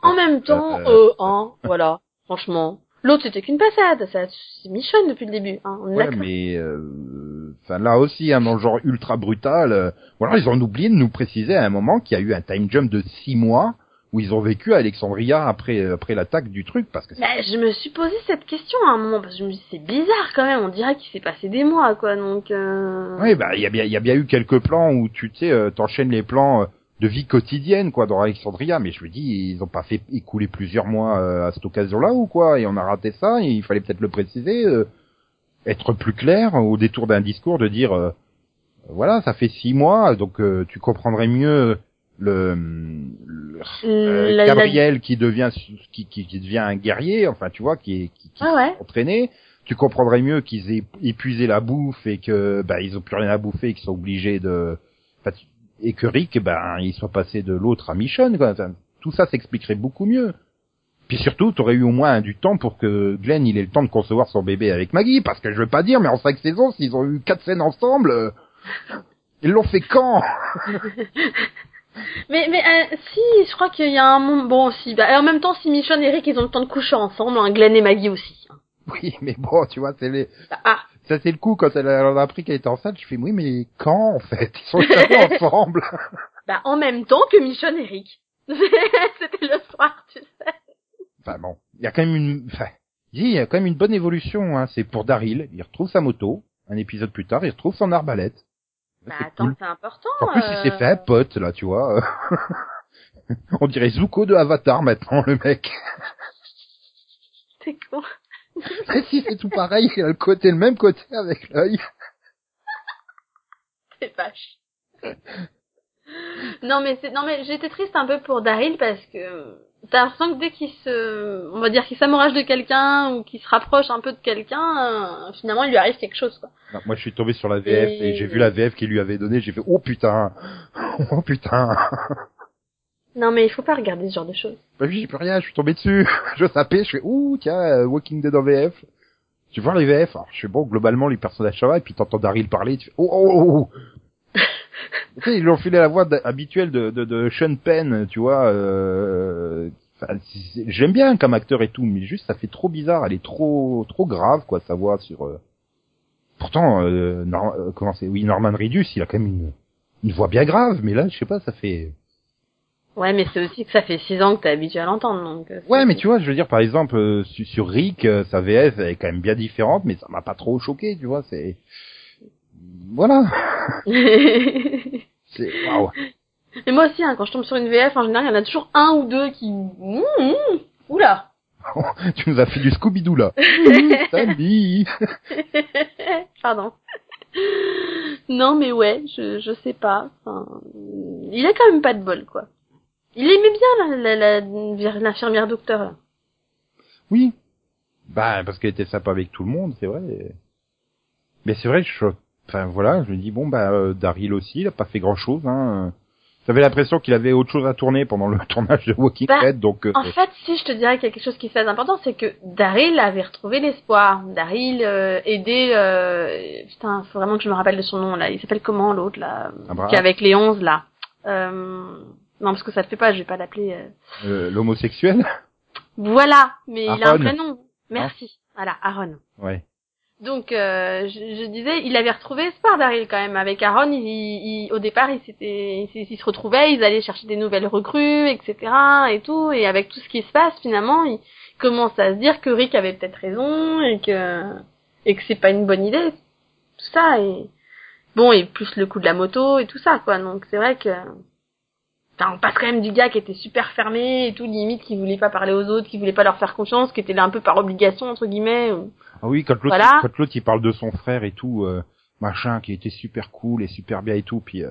En même temps, euh, hein, voilà, franchement. L'autre c'était qu'une passade, ça c'est Michonne depuis le début, hein, on est Ouais mais euh, enfin là aussi hein, dans le genre ultra brutal, euh, voilà ils ont oublié de nous préciser à un moment qu'il y a eu un time jump de six mois où ils ont vécu à Alexandria après après l'attaque du truc parce que Bah, je me suis posé cette question à un moment, parce que je me dis c'est bizarre quand même, on dirait qu'il s'est passé des mois, quoi, donc... Euh... Oui, bah il y a bien il y a bien eu quelques plans où tu tu sais euh, t'enchaînes les plans euh, de vie quotidienne quoi dans Alexandria, mais je me dis ils ont pas fait écouler plusieurs mois euh, à cette occasion-là ou quoi? Et on a raté ça, et il fallait peut-être le préciser, euh, être plus clair au détour d'un discours de dire euh, voilà ça fait six mois donc euh, tu comprendrais mieux le, le La- la- Gabriel qui devient qui, qui, qui devient un guerrier enfin tu vois qui est qui, qui Ah ouais. entraîné, tu comprendrais mieux qu'ils aient épuisé la bouffe et que bah ils ont plus rien à bouffer et qu'ils sont obligés de enfin, tu- et que Rick ben il soit passé de l'autre à Michonne quoi. Enfin, tout ça s'expliquerait beaucoup mieux. Puis surtout, t'aurais eu au moins du temps pour que Glenn il ait le temps de concevoir son bébé avec Maggie, parce que je veux pas dire, mais en cinq saisons, s'ils ont eu quatre scènes ensemble, euh, ils l'ont fait quand? Mais, mais euh, si, je crois qu'il y a un moment... Bon, si, bah, en même temps, si Michonne et Rick, ils ont le temps de coucher ensemble, hein, Glenn et Maggie aussi. hein. Oui, mais bon, tu vois, c'est les, ah, ça c'est le coup quand elle a, appris qu'elle était enceinte, je fais oui, mais quand en fait? Ils sont jamais ensemble. bah, en même temps que Michonne et Rick. C'était le soir, tu sais. Enfin bon, il y a quand même une, enfin, il y a quand même une bonne évolution. Hein. C'est pour Daryl, il retrouve sa moto. Un épisode plus tard, il retrouve son arbalète. Bah, attends, cool. c'est important. En plus, euh, il s'est fait un pote là, tu vois. On dirait Zuko de Avatar maintenant, le mec. C'est con. Et si c'est tout pareil, il a le côté, le même côté avec l'œil. C'est vache. non mais c'est non mais j'étais triste un peu pour Daryl parce que t'as l'impression que dès qu'il se on va dire qu'il s'amourage de quelqu'un ou qu'il se rapproche un peu de quelqu'un euh, finalement il lui arrive quelque chose quoi. Non, moi, je suis tombé sur la VF et, Et- j'ai vu la VF qu'il lui avait donnée. J'ai fait oh putain, oh putain. Non mais il faut pas regarder ce genre de choses. Bah oui, j'ai plus rien, je suis tombé dessus. je sapais, je fais ouh tiens, euh, Walking Dead en VF. Tu vois les VF Alors, je fais bon, globalement les personnages ça va, et puis t'entends Daryl parler, tu fais oh oh oh. oh. tu sais, ils lui ont filé la voix habituelle de, de, de Sean Penn, tu vois. Euh... J'aime bien comme acteur et tout, mais juste ça fait trop bizarre, elle est trop trop grave quoi sa voix sur. euh, Pourtant, euh, Nor- euh, comment c'est Oui, Norman Reedus, il a quand même une, une voix bien grave, mais là, je sais pas, ça fait. Ouais, mais c'est aussi que ça fait six ans que t'es habitué à l'entendre, donc. euh, Ouais, mais tu vois, je veux dire, par exemple, euh, su- sur Rick, euh, sa VF est quand même bien différente, mais ça m'a pas trop choqué, tu vois. C'est voilà. C'est waouh. Et moi aussi, hein, quand je tombe sur une VF, en général, il y en a toujours un ou deux qui... Mmh, mmh, oula tu nous as fait du Scooby-Doo là. Salut. Pardon. Non, mais ouais, je, je sais pas. Enfin, il a quand même pas de bol, quoi. Il aimait bien la- la- la- l'infirmière docteur, là. Oui. Bah parce qu'elle était sympa avec tout le monde, c'est vrai. Mais c'est vrai, je, enfin voilà, je me dis bon bah euh, Daryl aussi, il a pas fait grand chose. Hein. J'avais l'impression qu'il avait autre chose à tourner pendant le tournage de Walking Bah, Dead, donc euh, En fait, si je te dirais qu'il y a quelque chose qui est très important, c'est que Daryl avait retrouvé l'espoir. Daryl euh, aidait... Euh... Putain, faut vraiment que je me rappelle de son nom, là. Il s'appelle comment, l'autre, là. Qui est avec les 11, là. Euh... Non, parce que ça le fait pas, je vais pas l'appeler... euh. euh, l'homosexuel. Voilà, mais il a un prénom. Merci. Voilà, Aaron. Ouais. Donc, euh, je, je disais, il avait retrouvé espoir Daryl quand même. Avec Aaron, il, il- au départ, il s'était, il, il se retrouvait, ils allaient chercher des nouvelles recrues, etc. et tout. Et avec tout ce qui se passe, finalement, il commence à se dire que Rick avait peut-être raison et que et que c'est pas une bonne idée, tout ça. Et bon, et plus le coup de la moto et tout ça, quoi. Donc c'est vrai que Enfin, on passe quand même du gars qui était super fermé et tout, limite qui voulait pas parler aux autres, qui voulait pas leur faire confiance, qui était là un peu par obligation entre guillemets. ou- Ah oui, quand l'autre, Voilà. quand l'autre il parle de son frère et tout, euh, machin, qui était super cool et super bien et tout, puis euh,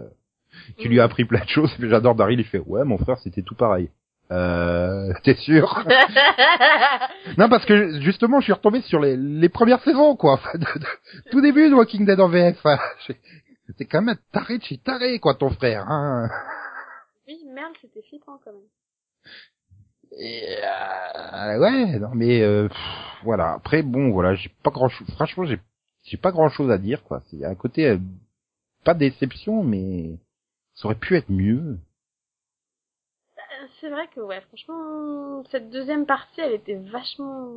qui lui a appris plein de choses. Puis J'adore Daryl, il fait ouais, mon frère c'était tout pareil. Euh, t'es sûr? Non, parce que justement, je suis retombé sur les, les premières saisons, quoi. Enfin, de- de- tout début de Walking Dead en VF. J'ai- C'est quand même un taré de chez taré, quoi, ton frère. Hein. Merde, c'était flippant quand même. Et, euh, ouais, non, mais euh, pff, voilà. Après, bon, voilà, j'ai pas grand chose. Franchement, j'ai j'ai pas grand chose à dire, quoi. C'est un côté euh, pas de déception, mais ça aurait pu être mieux. Euh, C'est vrai que ouais, franchement, cette deuxième partie, elle était vachement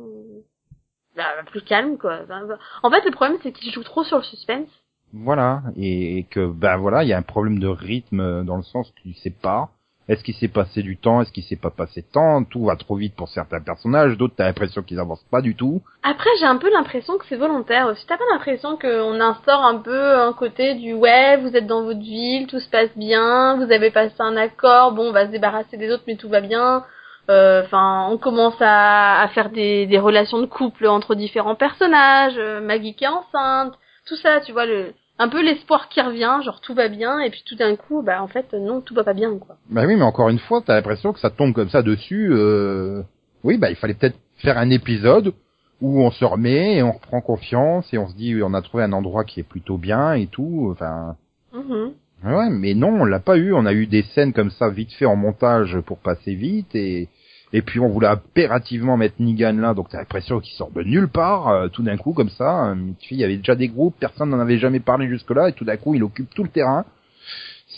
bah, plus calme quoi. Bah, En fait, le problème c'est qu'il joue trop sur le suspense. Voilà, et, et que ben voilà, il y a un problème de rythme euh, dans le sens que tu sais pas. Est-ce qu'il s'est passé du temps? Est-ce qu'il s'est pas passé de temps? Tout va trop vite pour certains personnages, d'autres t'as l'impression qu'ils avancent pas du tout. Après, j'ai un peu l'impression que c'est volontaire aussi. T'as pas l'impression qu'on instaure un peu un côté du ouais, vous êtes dans votre ville, tout se passe bien, vous avez passé un accord, bon, on va se débarrasser des autres, mais tout va bien. Euh, Enfin, on commence à, à faire des, des relations de couple entre différents personnages. euh, Maggie qui est enceinte, tout ça, tu vois le un peu l'espoir qui revient, genre tout va bien, et puis tout d'un coup, bah en fait non, tout va pas bien quoi. Ben oui, mais encore une fois, t'as l'impression que ça tombe comme ça dessus. Euh... Oui, bah il fallait peut-être faire un épisode où on se remet et on reprend confiance et on se dit on a trouvé un endroit qui est plutôt bien et tout. Enfin, Mhm. ouais, mais non, on l'a pas eu. On a eu des scènes comme ça vite fait en montage pour passer vite et et puis on voulait impérativement mettre Negan là, donc t'as l'impression qu'il sort de nulle part, euh, tout d'un coup comme ça. Euh, Il y avait déjà des groupes, personne n'en avait jamais parlé jusque-là, et tout d'un coup il occupe tout le terrain.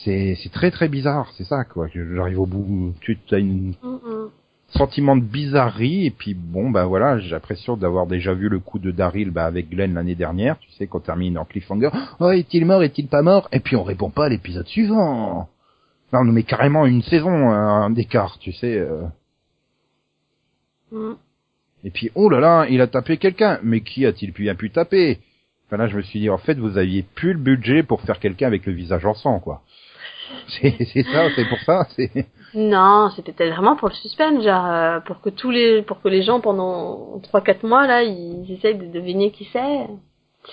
C'est c'est très très bizarre, c'est ça quoi. J'arrive au bout, tu as une sentiment de bizarrerie et puis bon bah voilà j'ai l'impression d'avoir déjà vu le coup de Daryl bah, avec Glenn l'année dernière tu sais qu'on termine en cliffhanger oh est-il mort est-il pas mort? Et puis on répond pas à l'épisode suivant non mais carrément une saison un d'écart tu sais euh. Mhm. et puis oh là là il a tapé quelqu'un mais qui a-t-il bien pu taper? Enfin là je me suis dit en fait vous aviez plus le budget pour faire quelqu'un avec le visage en sang quoi c'est ça c'est pour ça Non, c'était vraiment pour le suspense, genre euh, pour que tous les pour que les gens pendant trois quatre mois là, ils essayent de deviner qui c'est.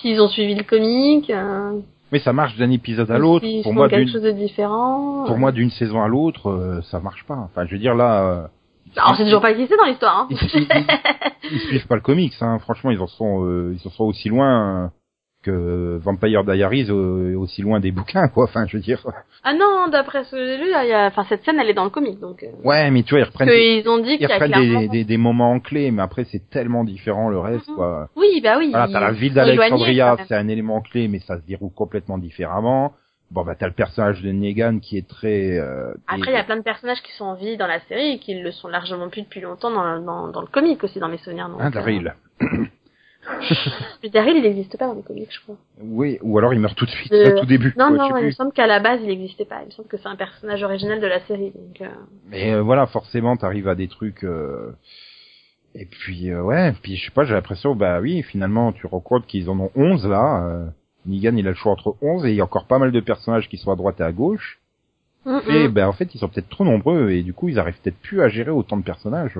S'ils ont suivi le comique, euh, mais ça marche d'un épisode à l'autre pour moi quelque chose de différent. pour moi d'une saison à l'autre euh, ça marche pas enfin je veux dire là on sait toujours pas c'est dans l'histoire. Hein. ils, ils- ils- suivent pas le comics hein. franchement ils en sont euh, ils en sont aussi loin que Vampire Diaries euh, aussi loin des bouquins quoi enfin je veux dire ah non, d'après ce que j'ai lu, y a, enfin cette scène elle est dans le comique donc. Euh, ouais mais tu vois ils reprennent des, ont dit ils y a reprennent clairement. des, des, des moments clés mais après c'est tellement différent le reste Mhm. quoi Oui, bah oui. voilà t'as la ville d'Alexandria c'est un élément clé mais ça se déroule complètement différemment bon bah t'as le personnage de Negan qui est très euh, Après, il y a plein de personnages qui sont en vie dans la série et qui le sont largement plus depuis longtemps dans, dans, dans le comique aussi, dans mes souvenirs. Donc, Hein, euh, Daryl. Mais Daryl, il n'existe pas dans les comics, je crois. Oui, ou alors il meurt tout de suite, Euh, à tout début. Non, quoi, non, il me semble qu'à la base, il n'existait pas. Il me semble que c'est un personnage original de la série. Donc, euh, Mais euh, voilà, forcément, t'arrives à des trucs. euh, Et puis euh, ouais, puis je sais pas, j'ai l'impression, bah oui, finalement, tu compte qu'ils en ont 11 là. Negan, il a le choix entre 11 et il y a encore pas mal de personnages qui sont à droite et à gauche. mm, Et ben en fait, ils sont peut-être trop nombreux et du coup, ils arrivent peut-être plus à gérer autant de personnages.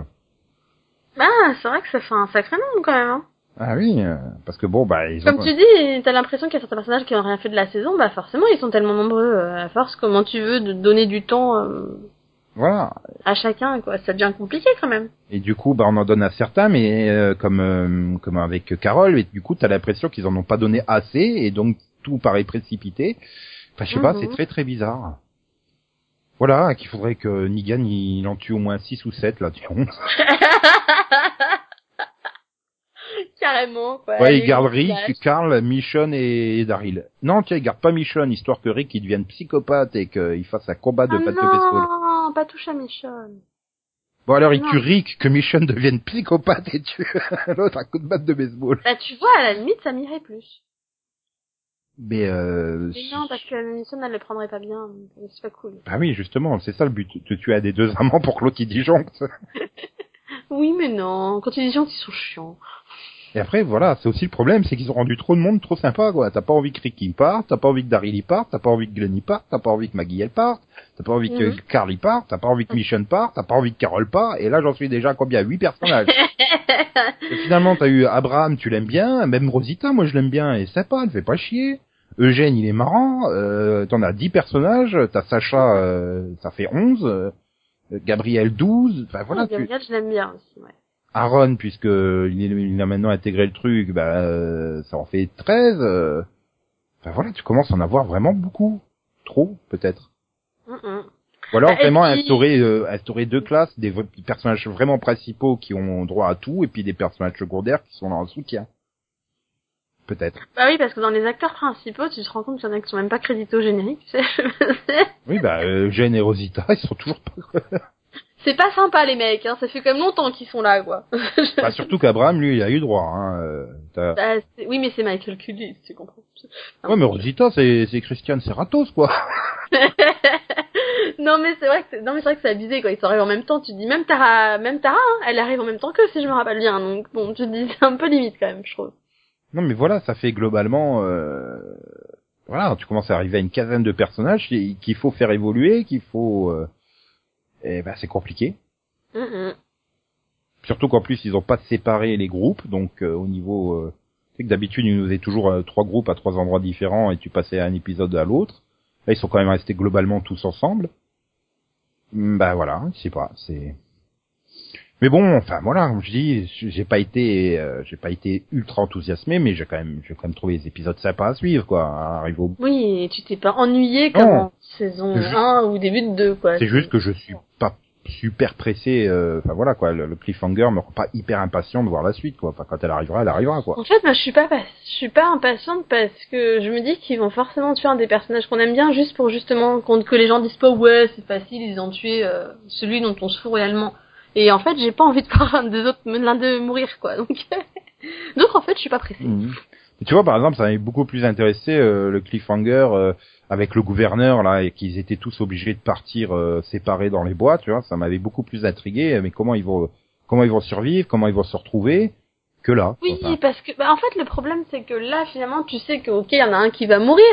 Ah, c'est vrai que ça fait un sacré nombre quand même. Hein. Ah oui, euh, parce que bon, bah ils ont. Comme tu dis, t'as l'impression qu'il y a certains personnages qui n'ont rien fait de la saison, bah forcément ils sont tellement nombreux. euh, à force, comment tu veux de donner du temps euh, Voilà. à chacun, quoi Ça devient compliqué quand même. Et du coup, bah on en donne à certains, mais euh, comme euh, comme avec Carole, et du coup, t'as l'impression qu'ils en ont pas donné assez et donc tout paraît précipité. Enfin, je sais pas, Mhm. c'est très très bizarre. Voilà, qu'il faudrait que Negan il en tue au moins 6 ou 7 là, tu. Carrément, quoi. Ouais, il garde. Rick, Carl, Michonne et, Daryl. Non, tiens, il garde pas Michonne, histoire que Rick il devienne psychopathe et qu'il fasse un combat de Ah batte de baseball. Non, pas touche à Michonne. Bon alors il Non. tue Rick, que Michonne devienne psychopathe et tue l'autre à coup de batte de baseball. Bah tu vois, à la limite, ça m'irait plus. Mais euh... Mais non, parce que Michonne, elle le prendrait pas bien. C'est pas cool. Bah oui, justement, c'est ça le but, de tuer à des deux amants pour que l'autre il disjoncte. Oui, mais non. Quand tu dis gens qui sont chiants. Et après, voilà, c'est aussi le problème, c'est qu'ils ont rendu trop de monde trop sympa, quoi. T'as pas envie que Rick il parte, t'as pas envie que Daryl y parte, t'as pas envie que Glenn y parte, t'as pas envie que Maggie elle parte, t'as pas envie que Mhm. Carl y parte, t'as pas envie que Michonne parte, t'as pas envie que Carol parte, et là j'en suis déjà à combien? Huit personnages. et finalement, t'as eu Abraham, tu l'aimes bien, même Rosita, moi je l'aime bien, et sympa, elle fait pas chier. Eugène, il est marrant, euh, t'en as 10 personnages, t'as Sacha, euh, ça fait 11, euh, Gabriel 12, enfin voilà, tu, Gabriel, je l'aime bien aussi, ouais. Aaron, puisque il, est- il a maintenant intégré le truc, bah, euh, ça en fait 13. euh. Voilà, tu commences à en avoir vraiment beaucoup. Trop, peut-être. Mm, mm. Ou alors Bah, vraiment puis- instaurer, euh, instaurer deux classes, des personnages vraiment principaux qui ont droit à tout, et puis des personnages secondaires qui sont là en soutien. Peut-être. Bah oui, parce que dans les acteurs principaux, tu te rends compte qu'il y en a qui sont même pas crédités au générique, tu sais. Oui, bah, euh, Jen et Rosita, ils sont toujours pas... C'est pas sympa, les mecs, hein. Ça fait quand même longtemps qu'ils sont là, quoi. bah, surtout qu'Abraham, lui, il a eu droit. Hein. euh, Bah, oui, mais c'est Michael Cullis, tu comprends. Ouais, mais Rosita, c'est Christian Serratos, quoi. non, mais c'est vrai que c'est, non, mais c'est vrai que c'est abusé, quoi. Ils arrivés en même temps. Tu te dis, même Tara, même Tara, hein, elle arrive en même temps que si je me rappelle bien. Donc, bon, tu te dis, c'est un peu limite, quand même, je trouve. Non, mais voilà, ça fait globalement, euh, voilà, tu commences à arriver à une quinzaine de personnages qui- qu'il faut faire évoluer, qu'il faut, euh, et ben c'est compliqué. Surtout qu'en plus ils ont pas séparé les groupes, donc euh, au niveau, euh, tu sais que d'habitude ils nous faisaient toujours euh, trois groupes à trois endroits différents et tu passais un épisode à l'autre. Là ils sont quand même restés globalement tous ensemble. Bah voilà, je sais pas, c'est. Mais bon, enfin voilà, comme je dis, j'ai pas été, euh, j'ai pas été ultra enthousiasmé, mais j'ai quand même, j'ai quand même trouvé les épisodes sympas à suivre, quoi. à arriver au Oui, et tu t'es pas ennuyé comme en saison juste- 1 ou début de 2, quoi. C'est juste que je suis pas super pressé. euh, Enfin voilà quoi, le, le cliffhanger me rend pas hyper impatient de voir la suite quoi. Enfin quand elle arrivera, elle arrivera quoi. En fait, moi, je suis pas, je suis pas impatiente parce que je me dis qu'ils vont forcément tuer un des personnages qu'on aime bien juste pour justement que les gens disent pas ouais c'est facile ils ont tué euh, celui dont on se fout réellement. Et en fait, j'ai pas envie de voir un des autres l'un d'eux mourir quoi. Donc, donc en fait, je suis pas pressée. Mais tu vois par exemple, ça m'avait beaucoup plus intéressé euh, le cliffhanger euh, avec le gouverneur là et qu'ils étaient tous obligés de partir euh, séparés dans les bois. Tu vois, ça m'avait beaucoup plus intrigué. Mais comment ils vont, comment ils vont survivre, comment ils vont se retrouver que là. Oui, Enfin, parce que bah, en fait le problème c'est que là finalement tu sais que ok il y en a un qui va mourir,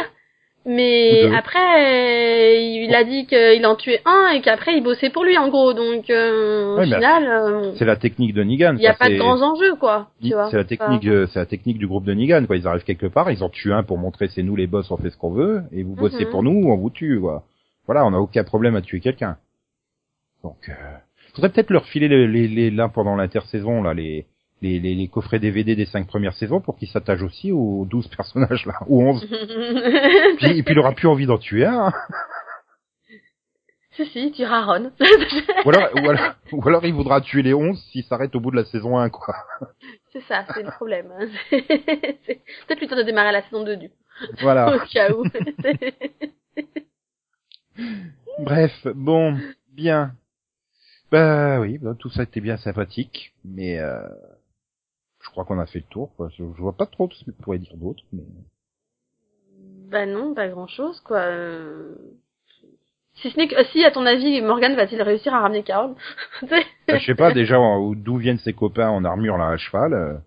mais deux. après euh, il a dit qu'il en tuait un et qu'après il bossait pour lui en gros donc euh, au final euh, c'est la technique de Negan. il y a pas de grands enjeux quoi. Tu vois. C'est la technique, euh, c'est la technique du groupe de Negan, quoi. Ils arrivent quelque part, ils en tuent un pour montrer c'est nous les boss, on fait ce qu'on veut, et vous bossez Mhm. pour nous, on vous tue, quoi. Voilà, on n'a aucun problème à tuer quelqu'un. Donc, euh, faudrait peut-être leur filer les, les, les- là pendant l'intersaison, là, les, les, les, les coffrets DVD des cinq premières saisons pour qu'ils s'attachent aussi aux 12 personnages, là, ou 11. puis, et puis il aura plus envie d'en tuer un, hein. si si tu raronnes. ou, alors, ou, alors, ou alors il voudra tuer les 11 s'il s'arrête au bout de la saison 1, quoi. c'est ça c'est le problème. C'est c'est peut-être plutôt de démarrer la saison 2 du Voilà. au cas où. Bref, bon, bien. Bah oui, bah, tout ça était bien sympathique, mais euh, Je crois qu'on a fait le tour. Quoi. Je, je vois pas trop ce que tu pourrais dire d'autre. Mais... Bah non, pas grand chose, quoi. Euh, Si ce n'est que, si, à ton avis, Morgan va-t-il réussir à ramener Carole Bah, je sais pas déjà d'où viennent ses copains en armure là à cheval. euh.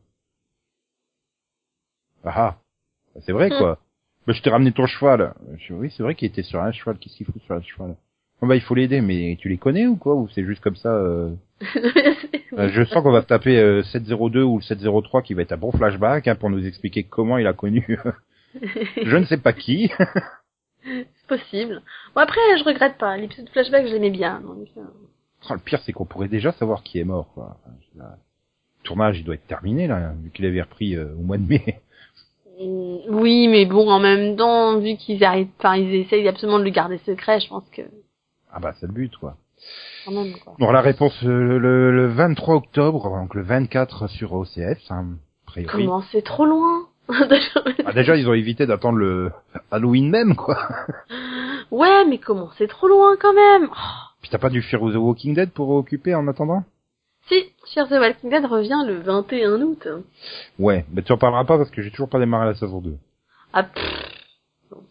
Ah, ah. c'est vrai Hmm. quoi. Bah, je t'ai ramené ton cheval. Je oui, c'est vrai qu'il était sur un cheval. Qu'est-ce qu'il fout sur un cheval? Oh, Bah il faut l'aider, mais tu les connais ou quoi? Ou c'est juste comme ça euh... Euh, Je sens qu'on va taper euh, 702 ou le 703 qui va être un bon flashback hein, pour nous expliquer comment il a connu je ne sais pas qui. C'est possible. Bon, après, je regrette pas. L'épisode flashback, je l'aimais bien. Donc, euh, Oh, le pire c'est qu'on pourrait déjà savoir qui est mort. Quoi. Le tournage il doit être terminé là, vu qu'il avait repris euh, au mois de mai. mm, Oui, mais bon, en même temps, vu qu'ils arrivent, enfin, ils essayent absolument de le garder secret, je pense que, Ah bah c'est le but quoi. Quand même, quoi. Bon la réponse euh, le, le 23 octobre, donc le 24 sur OCF, hein. Comment c'est trop loin Ah, déjà ils ont évité d'attendre le Halloween même quoi. Ouais, mais comment c'est trop loin quand même Oh, Puis t'as pas dû Fear the Walking Dead pour occuper en attendant? Si, Fear the Walking Dead revient le 21 août. Ouais, mais tu en parleras pas parce que j'ai toujours pas démarré la saison 2. Ah, pff.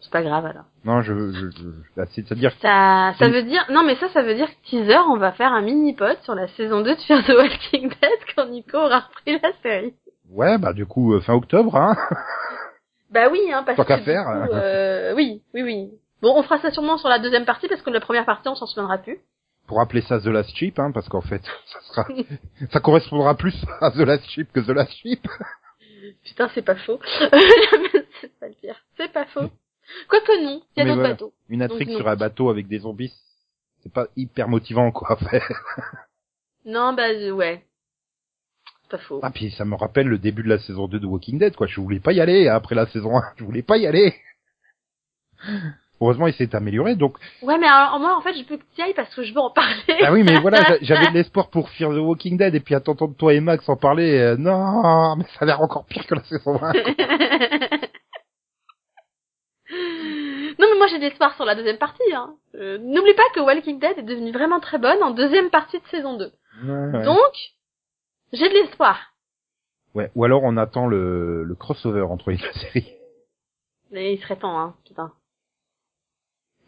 C'est pas grave alors. Non, je, je, je c'est-à-dire Ça, ça veut dire, non mais ça, ça veut dire que teaser, on va faire un mini pod sur la saison 2 de Fear the Walking Dead quand Nico aura repris la série. ouais, bah du coup euh, fin octobre hein. Bah oui, hein, parce Tant que faire. coup, euh, oui, oui, oui. Bon, on fera ça sûrement sur la deuxième partie parce que la première partie, on s'en souviendra plus. Pour appeler ça The Last Ship hein parce qu'en fait, ça sera ça correspondra plus à The Last Ship que The Last Ship. Putain, c'est pas faux. c'est pas le pire. C'est pas faux. Quoique non, il y a d'autres voilà. bateaux. Une intrigue sur un bateau avec des zombies, c'est pas hyper motivant quoi à faire. Non, bah euh, ouais. Pas faux. Ah puis ça me rappelle le début de la saison 2 de Walking Dead quoi, je voulais pas y aller après la saison 1, je voulais pas y aller. Heureusement, il s'est amélioré donc Ouais, mais alors moi, en fait, je peux que tu y ailles parce que je veux en parler. Ah oui, mais voilà, j'a- j'avais de l'espoir pour Fear the Walking Dead, et puis à t'entendre toi et Max en parler, euh, non, mais ça a l'air encore pire que la saison 1. non, mais moi j'ai de l'espoir sur la deuxième partie. Hein. Euh, N'oublie pas que Walking Dead est devenue vraiment très bonne en deuxième partie de saison 2. Ouais. Donc, j'ai de l'espoir. Ouais, ou alors on attend le, le crossover entre les deux séries. Mais il serait temps, hein, putain.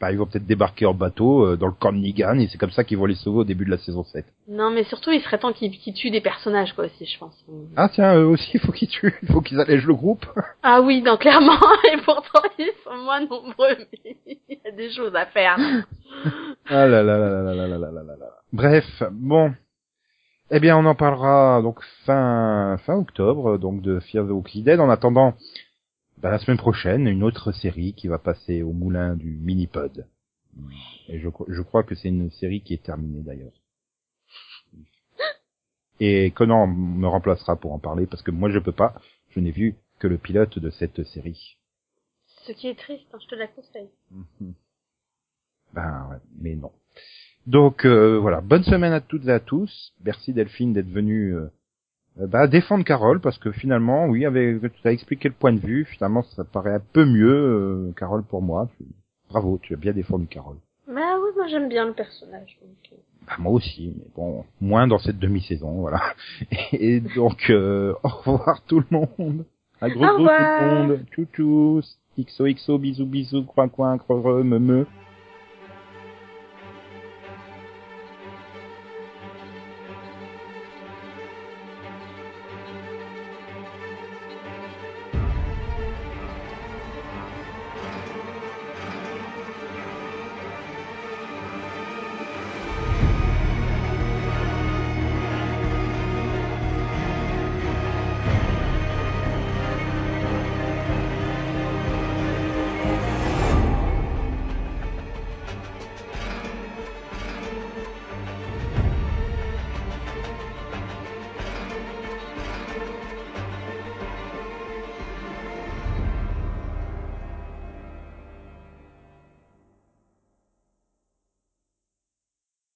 Bah, ils vont peut-être débarquer en bateau euh, dans le camp de Negan, et c'est comme ça qu'ils vont les sauver au début de la saison 7. Non, mais surtout, il serait temps qu'ils tuent des personnages, quoi, aussi, je pense. Ah tiens, eux aussi, il faut qu'ils tuent, il faut qu'ils allègent le groupe. Ah oui, non, clairement, et pourtant, ils sont moins nombreux, mais il y a des choses à faire. Ah là là là là là là là là là là là. Bref, bon. Eh bien, on en parlera donc fin fin octobre, donc de Fear the Walking Dead. En attendant, bah, la semaine prochaine, une autre série qui va passer au moulin du mini-pod. Et je, cro- je crois que c'est une série qui est terminée d'ailleurs. Et Conan me remplacera pour en parler parce que moi je peux pas. Je n'ai vu que le pilote de cette série. Ce qui est triste, hein, je te la conseille. Mhm. Ben ouais, mais non. Donc euh, voilà, bonne semaine à toutes et à tous. Merci Delphine d'être venue euh, bah, défendre Carole parce que finalement, oui, avec tu as expliqué le point de vue, finalement ça paraît un peu mieux euh, Carole pour moi. Bravo, tu as bien défendu Carole. Bah oui, moi j'aime bien le personnage. Donc... euh. Bah, moi aussi, mais bon, moins dans cette demi-saison, voilà. Et donc euh, au revoir tout le monde. Un gros gros tout le monde. Tchou tchou. XOXO, bisous bisous, coin coin, creux me me.